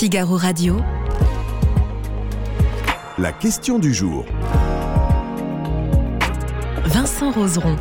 Figaro Radio. La question du jour. Vincent Roseron.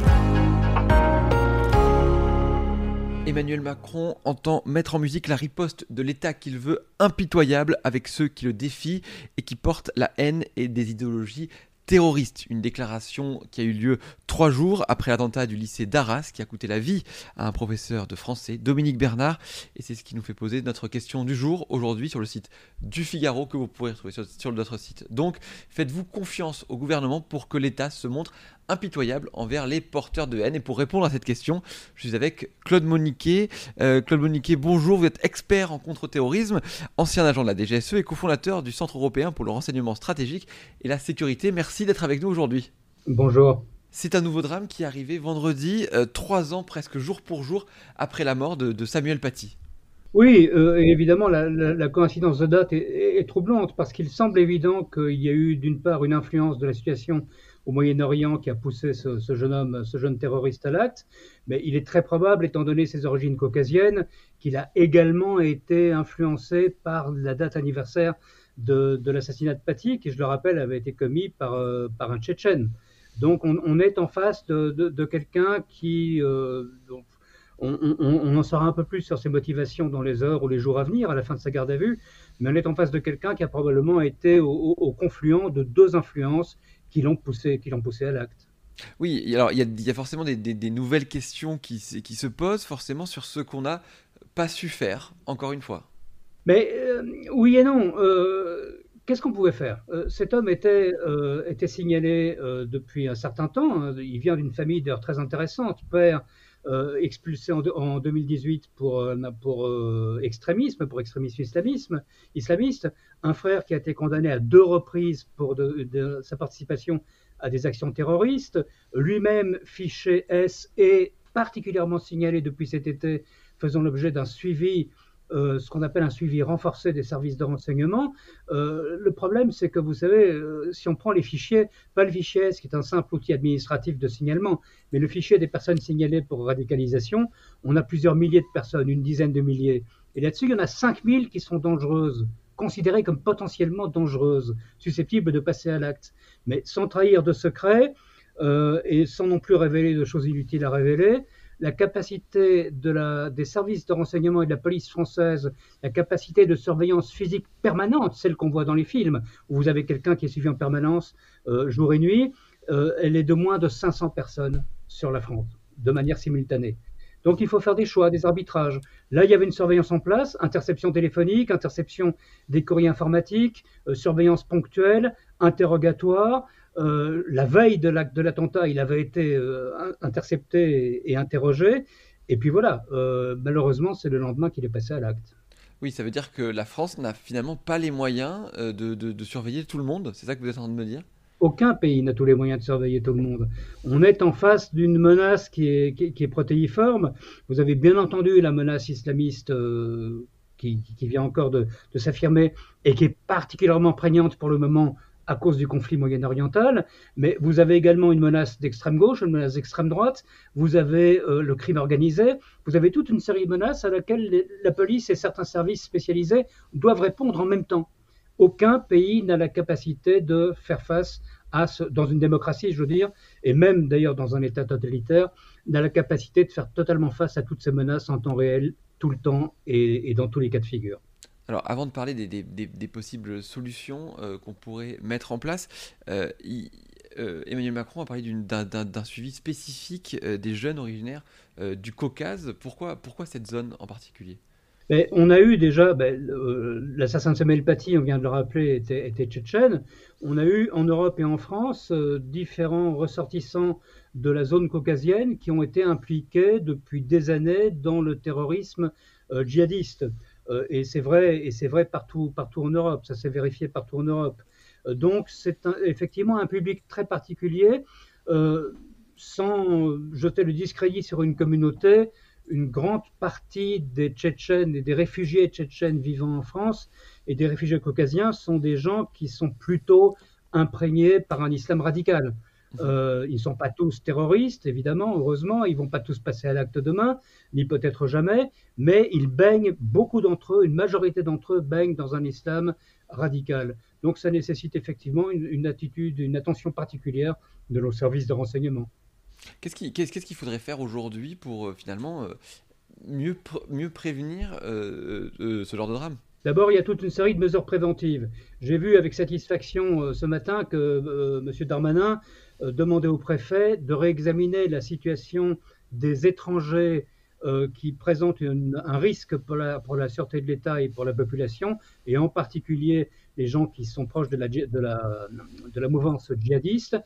Emmanuel Macron entend mettre en musique la riposte de l'État qu'il veut impitoyable avec ceux qui le défient et qui portent la haine et des idéologies terroriste. Une déclaration qui a eu lieu trois jours après l'attentat du lycée d'Arras qui a coûté la vie à un professeur de français, Dominique Bernard. Et c'est ce qui nous fait poser notre question du jour aujourd'hui sur le site du Figaro que vous pourrez retrouver sur, sur notre site. Donc, faites-vous confiance au gouvernement pour que l'État se montre impitoyable envers les porteurs de haine. Et pour répondre à cette question, je suis avec Claude Moniquet. Euh, Claude Moniquet, bonjour, vous êtes expert en contre-terrorisme, ancien agent de la DGSE et cofondateur du Centre européen pour le renseignement stratégique et la sécurité. Merci d'être avec nous aujourd'hui. Bonjour. C'est un nouveau drame qui est arrivé vendredi, euh, trois ans presque jour pour jour après la mort de, de Samuel Paty. Oui, euh, évidemment, la, la, la, coïncidence de date est, est troublante parce qu'il semble évident qu'il y a eu d'une part une influence de la situation au Moyen-Orient qui a poussé ce, jeune homme, ce jeune terroriste à l'acte, mais il est très probable, étant donné ses origines caucasiennes, qu'il a également été influencé par la date anniversaire de, l'assassinat de Paty, qui, je le rappelle, avait été commis par, euh, un Tchétchène. Donc on, est en face de, quelqu'un qui... Euh, on, en saura un peu plus sur ses motivations dans les heures ou les jours à venir, à la fin de sa garde à vue, mais on est en face de quelqu'un qui a probablement été au confluent de deux influences qui l'ont poussé, qui l'ont poussé à l'acte. Oui, alors il y a, il y a forcément des, des, des, nouvelles questions qui, qui, se posent forcément sur ce qu'on n'a pas su faire, encore une fois. Mais euh, oui et non. Euh, Qu'est-ce qu'on pouvait faire? Euh, Cet homme était, était signalé depuis un certain temps. Hein. Il vient d'une famille d'ailleurs très intéressante. Père expulsé en, en, 2018 pour, pour extrémisme, pour extrémisme islamisme, islamiste. Un frère qui a été condamné à deux reprises pour sa participation à des actions terroristes. Lui-même fiché S et particulièrement signalé depuis cet été, faisant l'objet d'un suivi euh, ce qu'on appelle un suivi renforcé des services de renseignement. Euh, le problème, c'est que vous savez, euh, si on prend les fichiers, pas le fichier S, qui est un simple outil administratif de signalement, mais le fichier des personnes signalées pour radicalisation, on a plusieurs milliers de personnes, une dizaine de milliers. Et là-dessus, il y en a 5000 qui sont dangereuses considérées comme potentiellement dangereuses, susceptibles de passer à l'acte. Mais sans trahir de secret et sans non plus révéler de choses inutiles à révéler, la capacité des services de renseignement et de la police française, la capacité de surveillance physique permanente, celle qu'on voit dans les films, où vous avez quelqu'un qui est suivi en permanence euh, jour et nuit, euh, elle est de moins de 500 personnes sur la France, de manière simultanée. Donc il faut faire des choix, des arbitrages. Là, il y avait une surveillance en place, interception téléphonique, interception des courriers informatiques, euh, surveillance ponctuelle, interrogatoire. Euh, la veille de l'attentat, il avait été euh, intercepté et, et, interrogé. Et puis voilà, euh, malheureusement, c'est le lendemain qu'il est passé à l'acte. Oui, ça veut dire que la France n'a finalement pas les moyens de, de, de, surveiller tout le monde. C'est ça que vous êtes en train de me dire? Aucun pays n'a tous les moyens de surveiller tout le monde. On est en face d'une menace qui est, qui, qui est, protéiforme. Vous avez bien entendu la menace islamiste. Euh, qui, qui, vient encore de, de s'affirmer et qui est particulièrement prégnante pour le moment à cause du conflit moyen-oriental, mais vous avez également une menace d'extrême gauche, une menace d'extrême droite, vous avez euh, le crime organisé, vous avez toute une série de menaces à laquelle la police et certains services spécialisés doivent répondre en même temps. Aucun pays n'a la capacité de faire face à ce, dans une démocratie, je veux dire, et même d'ailleurs dans un État totalitaire, n'a la capacité de faire totalement face à toutes ces menaces en temps réel, tout le temps et dans tous les cas de figure. Alors, avant de parler des, des, des, possibles solutions euh, qu'on pourrait mettre en place, euh, euh, Emmanuel Macron a parlé d'un suivi spécifique des jeunes originaires du Caucase. Pourquoi, pourquoi cette zone en particulier? Mais on a eu déjà, ben, l'assassin de Samuel Paty, on vient de le rappeler, était, était, tchétchène. On a eu en Europe et en France différents ressortissants de la zone caucasienne qui ont été impliqués depuis des années dans le terrorisme djihadiste. Euh, et c'est vrai, et c'est vrai partout, en Europe. Ça s'est vérifié partout en Europe. Euh, donc c'est effectivement un public très particulier. Euh, sans jeter le discrédit sur une communauté, une grande partie des Tchétchènes et des réfugiés tchétchènes vivant en France et des réfugiés caucasiens sont des gens qui sont plutôt imprégnés par un islam radical. Euh, ils ne sont pas tous terroristes, évidemment, heureusement, ils ne vont pas tous passer à l'acte demain, ni peut-être jamais, mais ils baignent, beaucoup d'entre eux, une majorité d'entre eux baignent dans un islam radical. Donc ça nécessite effectivement une, attitude, une attention particulière de nos services de renseignement. Qu'est-ce qu'il faudrait faire aujourd'hui pour euh, finalement euh, mieux, mieux prévenir ce genre de drame? D'abord, il y a toute une série de mesures préventives. J'ai vu avec satisfaction ce matin que M. Darmanin euh, demander au préfet de réexaminer la situation des étrangers euh, qui présentent un risque pour la, sûreté de l'État et pour la population, et en particulier les gens qui sont proches de la, mouvance djihadiste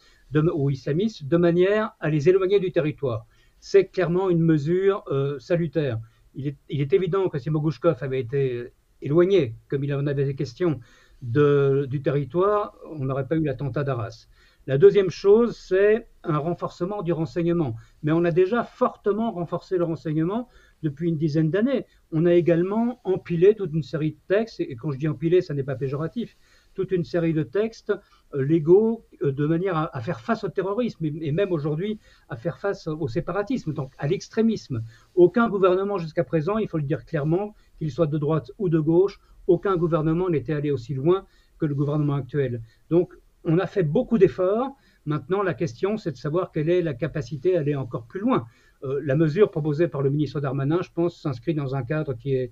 ou islamiste, de manière à les éloigner du territoire. C'est clairement une mesure euh, salutaire. Il est, il est, évident que si Mogouchkov avait été éloigné, comme il en avait question, de, du territoire, on n'aurait pas eu l'attentat d'Arras. La deuxième chose, c'est un renforcement du renseignement. Mais on a déjà fortement renforcé le renseignement depuis une dizaine d'années. On a également empilé toute une série de textes, et quand je dis empilé, ça n'est pas péjoratif, toute une série de textes euh, légaux euh, de manière à, faire face au terrorisme et, même aujourd'hui à faire face au séparatisme, donc à l'extrémisme. Aucun gouvernement jusqu'à présent, il faut le dire clairement, qu'il soit de droite ou de gauche, aucun gouvernement n'était allé aussi loin que le gouvernement actuel. Donc on a fait beaucoup d'efforts. Maintenant, la question, c'est de savoir quelle est la capacité à aller encore plus loin. Euh, la mesure proposée par le ministre Darmanin, je pense, s'inscrit dans un cadre qui est,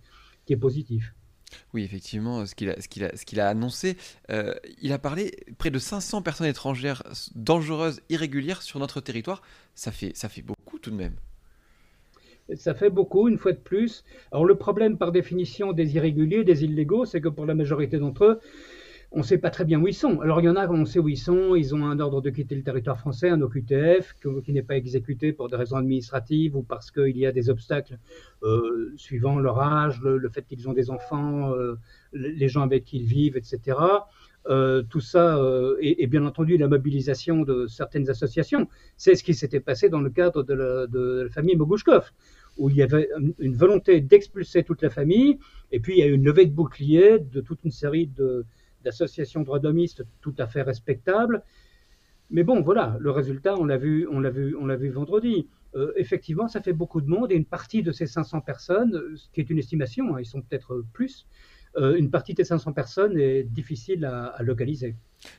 positif. Oui, effectivement, ce qu'il a, annoncé, euh, il a parlé près de 500 personnes étrangères dangereuses, irrégulières sur notre territoire. Ça fait beaucoup tout de même. Ça fait beaucoup, une fois de plus. Alors le problème par définition des irréguliers, des illégaux, c'est que pour la majorité d'entre eux, on ne sait pas très bien où ils sont. Alors il y en a, on sait où ils sont, ils ont un ordre de quitter le territoire français, un OQTF, qui, n'est pas exécuté pour des raisons administratives ou parce qu'il y a des obstacles euh, suivant leur âge, le, fait qu'ils ont des enfants, euh, les gens avec qui ils vivent, etc. Euh, tout ça, et, bien entendu la mobilisation de certaines associations. C'est ce qui s'était passé dans le cadre de la, famille Mogouchkov où il y avait une volonté d'expulser toute la famille, et puis il y a eu une levée de bouclier de toute une série d'associations droit-domistes tout à fait respectables. Mais bon, voilà, le résultat, on l'a vu, on l'a vu, on l'a vu vendredi. Euh, effectivement, ça fait beaucoup de monde et une partie de ces 500 personnes, ce qui est une estimation, hein, ils sont peut-être plus, euh, une partie des 500 personnes est difficile à, localiser.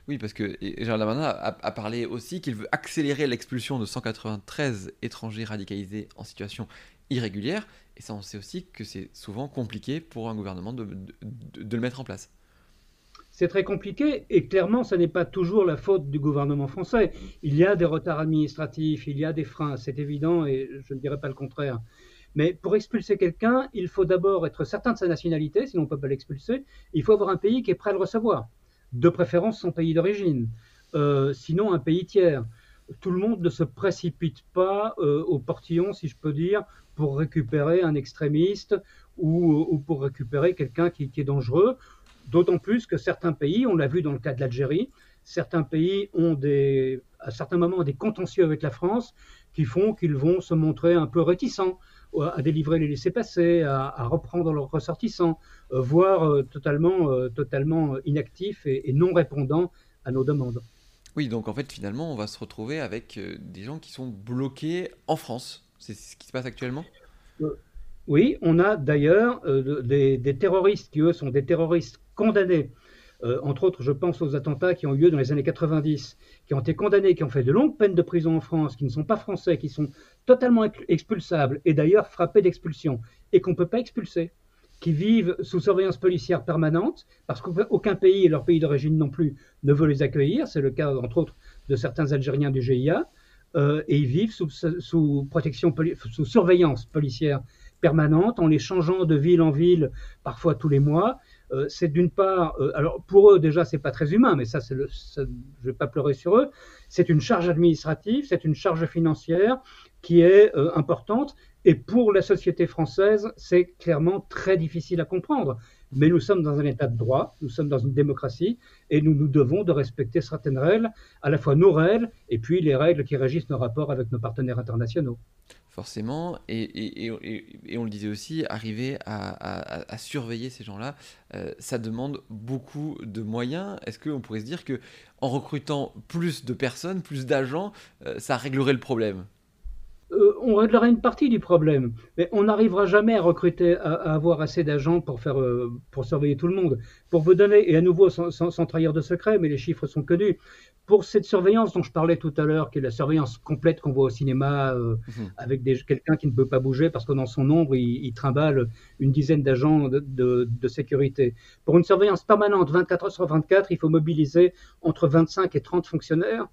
Oui, parce que Gérald Darmanin a, parlé aussi qu'il veut accélérer l'expulsion de 193 étrangers radicalisés en situation irrégulière. Et ça, on sait aussi que c'est souvent compliqué pour un gouvernement de le mettre en place c'est très compliqué et clairement, ce n'est pas toujours la faute du gouvernement français. Il y a des retards administratifs, il y a des freins, c'est évident et je ne dirais pas le contraire. Mais pour expulser quelqu'un, il faut d'abord être certain de sa nationalité, sinon on ne peut pas l'expulser. Il faut avoir un pays qui est prêt à le recevoir, de préférence son pays d'origine, euh, sinon un pays tiers. Tout le monde ne se précipite pas euh, au portillon, si je peux dire, pour récupérer un extrémiste ou, pour récupérer quelqu'un qui est dangereux D'autant plus que certains pays, on l'a vu dans le cas de l'Algérie, certains pays ont à certains moments des contentieux avec la France qui font qu'ils vont se montrer un peu réticents à délivrer les laissés-passer, à, reprendre leurs ressortissants, euh, voire euh, totalement, euh, totalement inactifs et, non répondants à nos demandes. Oui, donc en fait, finalement, on va se retrouver avec des gens qui sont bloqués en France. C'est ce qui se passe actuellement? Oui, on a d'ailleurs des, des, terroristes qui, eux, sont des terroristes condamnés, euh, entre autres, je pense aux attentats qui ont eu lieu dans les années 90, qui ont été condamnés, qui ont fait de longues peines de prison en France, qui ne sont pas français, qui sont totalement expulsables et d'ailleurs frappés d'expulsion, et qu'on ne peut pas expulser, qui vivent sous surveillance policière permanente, parce qu'aucun pays et leur pays d'origine non plus ne veut les accueillir, c'est le cas entre autres de certains Algériens du GIA, euh, et ils vivent sous, protection, sous surveillance policière permanente, en les changeant de ville en ville, parfois tous les mois, euh, c'est d'une part, euh, alors pour eux déjà c'est pas très humain, mais ça, c'est le, je vais pas pleurer sur eux. C'est une charge administrative, c'est une charge financière qui est euh, importante, et pour la société française, c'est clairement très difficile à comprendre. Mais nous sommes dans un état de droit, nous sommes dans une démocratie, et nous nous devons de respecter certaines règles, à la fois nos règles et puis les règles qui régissent nos rapports avec nos partenaires internationaux. Forcément, et, on le disait aussi, arriver à, surveiller ces gens-là, euh, ça demande beaucoup de moyens. Est-ce qu'on pourrait se dire que en recrutant plus de personnes, plus d'agents, euh, ça réglerait le problème? Euh, on réglera une partie du problème, mais on n'arrivera jamais à recruter, à, avoir assez d'agents pour surveiller tout le monde. Pour vous donner, et à nouveau sans, trahir de secret, mais les chiffres sont connus, pour cette surveillance dont je parlais tout à l'heure, qui est la surveillance complète qu'on voit au cinéma, euh, mhm. avec quelqu'un qui ne peut pas bouger parce que dans son ombre, il, trimballe une dizaine d'agents de, de, sécurité. Pour une surveillance permanente 24 heures sur 24, il faut mobiliser entre 25 et 30 fonctionnaires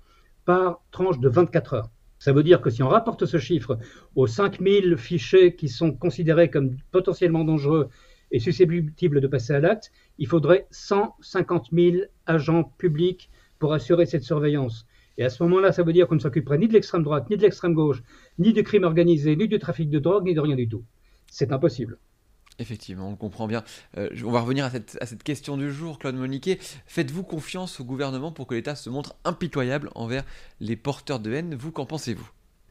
par tranche de 24 heures. Ça veut dire que si on rapporte ce chiffre aux 5000 fichiers qui sont considérés comme potentiellement dangereux et susceptibles de passer à l'acte, il faudrait 150 000 agents publics pour assurer cette surveillance. Et à ce moment-là, ça veut dire qu'on ne s'occuperait ni de l'extrême droite, ni de l'extrême gauche, ni du crime organisé, ni du trafic de drogue, ni de rien du tout. C'est impossible. Effectivement, on le comprend bien. Euh, on va revenir à cette, question du jour, Claude Moniquet. Faites-vous confiance au gouvernement pour que l'État se montre impitoyable envers les porteurs de haine? Vous, qu'en pensez-vous?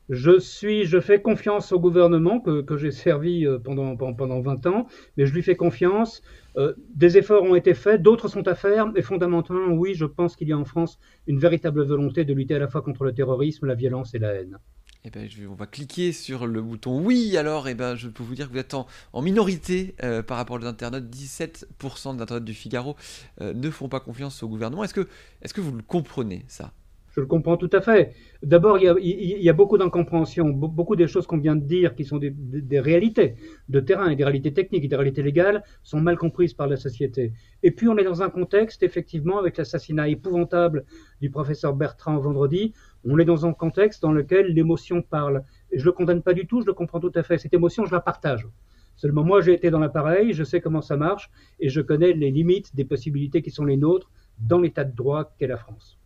Je suis, je fais confiance au gouvernement que, j'ai servi euh, pendant, pendant 20 ans, mais je lui fais confiance. Euh, des efforts ont été faits, d'autres sont à faire, et fondamentalement, oui, je pense qu'il y a en France une véritable volonté de lutter à la fois contre le terrorisme, la violence et la haine. Eh ben, on va cliquer sur le bouton oui. Alors, eh ben, je peux vous dire que vous êtes en, minorité euh, par rapport aux internautes. 17% des internautes du Figaro ne font pas confiance au gouvernement. Est-ce que, que vous le comprenez, ça? Je le comprends tout à fait. D'abord, il, y a beaucoup d'incompréhension, beaucoup des choses qu'on vient de dire, qui sont des, réalités de terrain et des réalités techniques et des réalités légales, sont mal comprises par la société. Et puis, on est dans un contexte, effectivement, avec l'assassinat épouvantable du professeur Bertrand vendredi, on est dans un contexte dans lequel l'émotion parle. Et je le condamne pas du tout, je le comprends tout à fait. Cette émotion, je la partage. Seulement, moi, j'ai été dans l'appareil, je sais comment ça marche, et je connais les limites des possibilités qui sont les nôtres dans l'état de droit qu'est la France.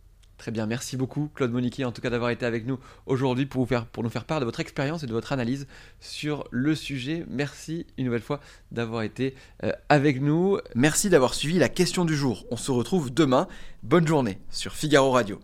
Très bien, merci beaucoup Claude Moniquet en tout cas d'avoir été avec nous aujourd'hui pour, nous faire part de votre expérience et de votre analyse sur le sujet. Merci une nouvelle fois d'avoir été euh, avec nous. Merci d'avoir suivi la question du jour. On se retrouve demain. Bonne journée sur Figaro Radio.